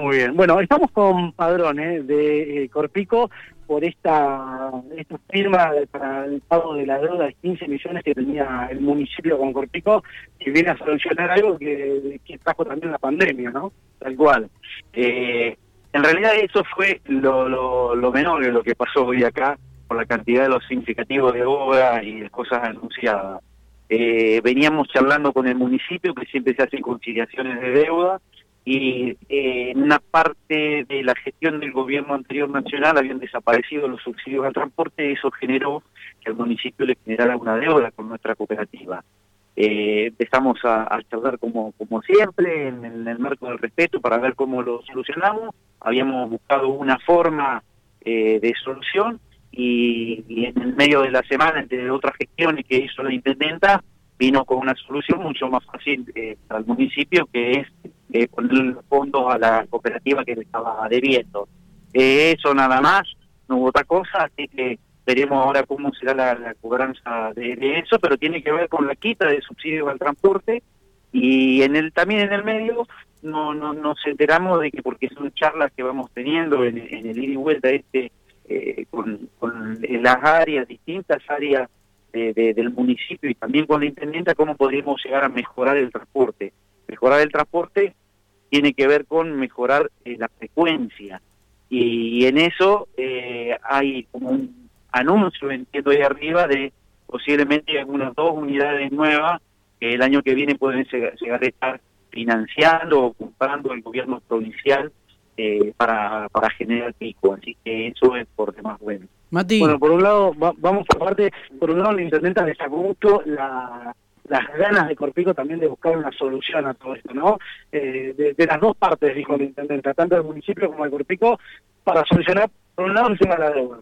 Muy bien. Bueno, estamos con padrones de eh, Corpico por esta, esta firma para el pago de la deuda de 15 millones que tenía el municipio con Corpico, que viene a solucionar algo que, trajo también la pandemia, ¿no? Tal cual. Eh, en realidad eso fue lo, lo, lo menor de lo que pasó hoy acá, por la cantidad de los significativos de obra y de cosas anunciadas. Eh, veníamos charlando con el municipio, que siempre se hacen conciliaciones de deuda, y eh, en una parte de la gestión del gobierno anterior nacional habían desaparecido los subsidios al transporte, eso generó que el municipio le generara una deuda con nuestra cooperativa. Eh, empezamos a, charlar como, como siempre, en el, marco del respeto, para ver cómo lo solucionamos. Habíamos buscado una forma eh, de solución y, y, en el medio de la semana, entre otras gestiones que hizo la intendenta, vino con una solución mucho más fácil eh, para el municipio, que es eh, poner fondos a la cooperativa que le estaba debiendo. Eh, eso nada más, no hubo otra cosa, así que veremos ahora cómo será la, cobranza de, eso, pero tiene que ver con la quita de subsidios al transporte y en el también en el medio no, no nos enteramos de que porque son charlas que vamos teniendo en, en el ida y vuelta este eh, con, las áreas, distintas áreas del municipio y también con la intendenta, cómo podríamos llegar a mejorar el transporte. Mejorar el transporte tiene que ver con mejorar eh, la frecuencia. Y, en eso eh, hay como un anuncio, entiendo ahí arriba, de posiblemente algunas dos unidades nuevas que el año que viene pueden llegar, a estar financiando o comprando el gobierno provincial eh, para, para generar pico. Así que eso es por demás bueno. Bueno, por un lado, vamos a parte, por un lado la intendenta destacó mucho la, las ganas de Corpico también de buscar una solución a todo esto, ¿no? Eh, de, las dos partes, dijo la intendenta, tanto del municipio como de Corpico, para solucionar, por un lado, el tema de la deuda.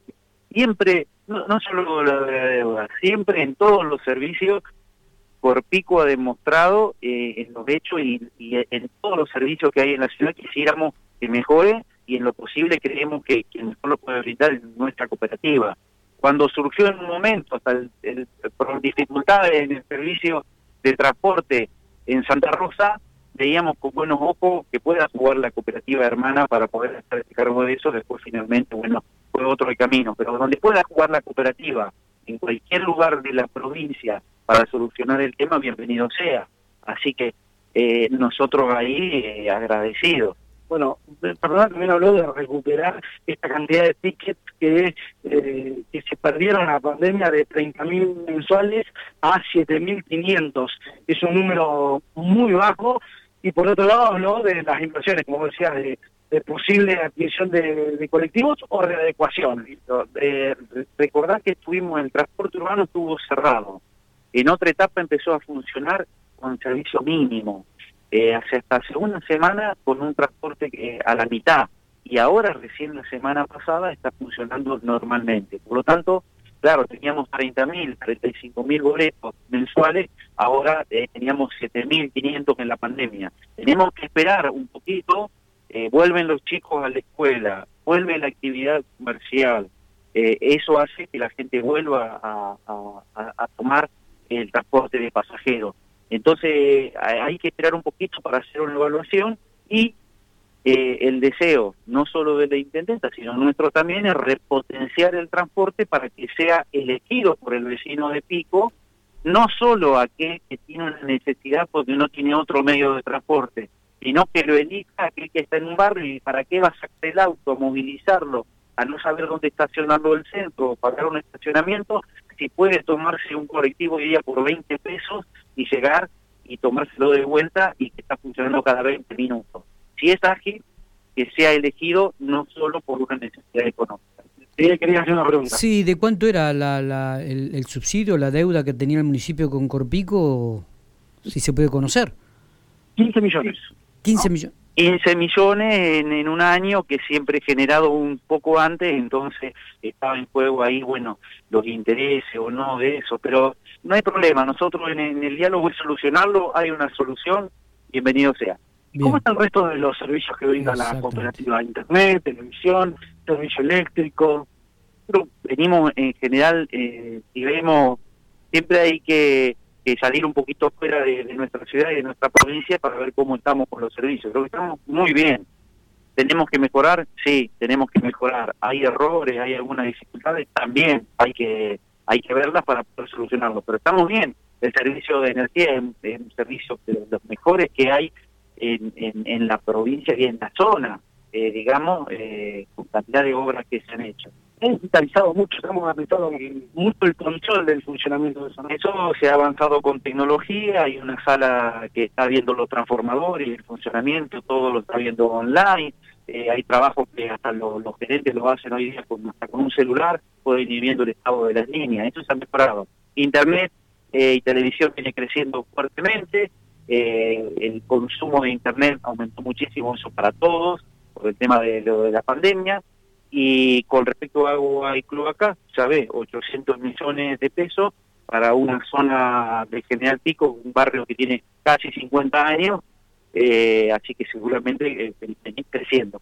Siempre, no, no solo la, deuda, siempre en todos los servicios, Corpico ha demostrado eh, en los hechos y, en todos los servicios que hay en la ciudad quisiéramos que mejore y en lo posible creemos que quien mejor lo puede brindar es nuestra cooperativa. Cuando surgió en un momento, hasta el, por dificultades en el servicio de transporte en Santa Rosa, veíamos con buenos ojos que pueda jugar la cooperativa hermana para poder estar a cargo de eso, después finalmente, bueno, fue otro el camino, pero donde pueda jugar la cooperativa en cualquier lugar de la provincia para solucionar el tema, bienvenido sea. Así que eh, nosotros ahí eh, agradecidos bueno, perdón, también habló de recuperar esta cantidad de tickets que, eh, se perdieron en la pandemia de 30.000 mensuales a 7.500. Es un número muy bajo. Y por otro lado habló de las inversiones, como decía, de, posible adquisición de, colectivos o readecuación. Eh, recordar que estuvimos, el transporte urbano estuvo cerrado. En otra etapa empezó a funcionar con servicio mínimo eh, hasta hace una semana con un transporte eh, a la mitad y ahora recién la semana pasada está funcionando normalmente. Por lo tanto, claro, teníamos 30.000, 35.000 boletos mensuales, ahora eh, teníamos 7.500 en la pandemia. Tenemos que esperar un poquito, eh, vuelven los chicos a la escuela, vuelve la actividad comercial, eso hace que la gente vuelva a tomar el transporte de pasajeros. Entonces hay que esperar un poquito para hacer una evaluación y eh, el deseo, no solo de la intendenta, sino nuestro también, es repotenciar el transporte para que sea elegido por el vecino de Pico, no solo aquel que tiene una necesidad porque no tiene otro medio de transporte, sino que lo elija aquel que está en un barrio y para qué va a sacar el auto, a movilizarlo, a no saber dónde estacionarlo el centro o pagar un estacionamiento, si puede tomarse un colectivo de día por 20 pesos y llegar y tomárselo de vuelta y que está funcionando cada 20 minutos. Si es ágil, que sea elegido no solo por una necesidad económica. Sí, quería hacer una pregunta. Sí, ¿de cuánto era la, la, el, subsidio, la deuda que tenía el municipio con Corpico? Si se puede conocer. 15 millones. 15 millones. 15 millones en, en, un año que siempre he generado un poco antes, entonces estaba en juego ahí, bueno, los intereses o no de eso, pero no hay problema, nosotros en, el diálogo y solucionarlo, hay una solución, bienvenido sea. ¿Cómo está el resto de los servicios que brinda la cooperativa? Internet, televisión, servicio eléctrico. venimos en general eh, y vemos, siempre hay que que salir un poquito fuera de, nuestra ciudad y de nuestra provincia para ver cómo estamos con los servicios. Creo que estamos muy bien. ¿Tenemos que mejorar? Sí, tenemos que mejorar. ¿Hay errores? ¿Hay algunas dificultades? También hay que hay que verlas para poder solucionarlo. Pero estamos bien. El servicio de energía es, un servicio de los mejores que hay en, en, la provincia y en la zona, eh, digamos, eh, con cantidad de obras que se han hecho. Digitalizado mucho, hemos aplicado mucho el control del funcionamiento de eso. Se ha avanzado con tecnología, hay una sala que está viendo los transformadores, el funcionamiento, todo lo está viendo online, eh, hay trabajos que hasta los, gerentes lo hacen hoy día con, hasta con un celular, pueden ir viendo el estado de las líneas, eso se ha mejorado. Internet eh, y televisión viene creciendo fuertemente, eh, el consumo de Internet aumentó muchísimo, eso para todos, por el tema de, de la pandemia, y con respecto a agua y cloaca, ya ve, 800 millones de pesos para una zona de General Pico, un barrio que tiene casi 50 años, eh, así que seguramente eh, creciendo.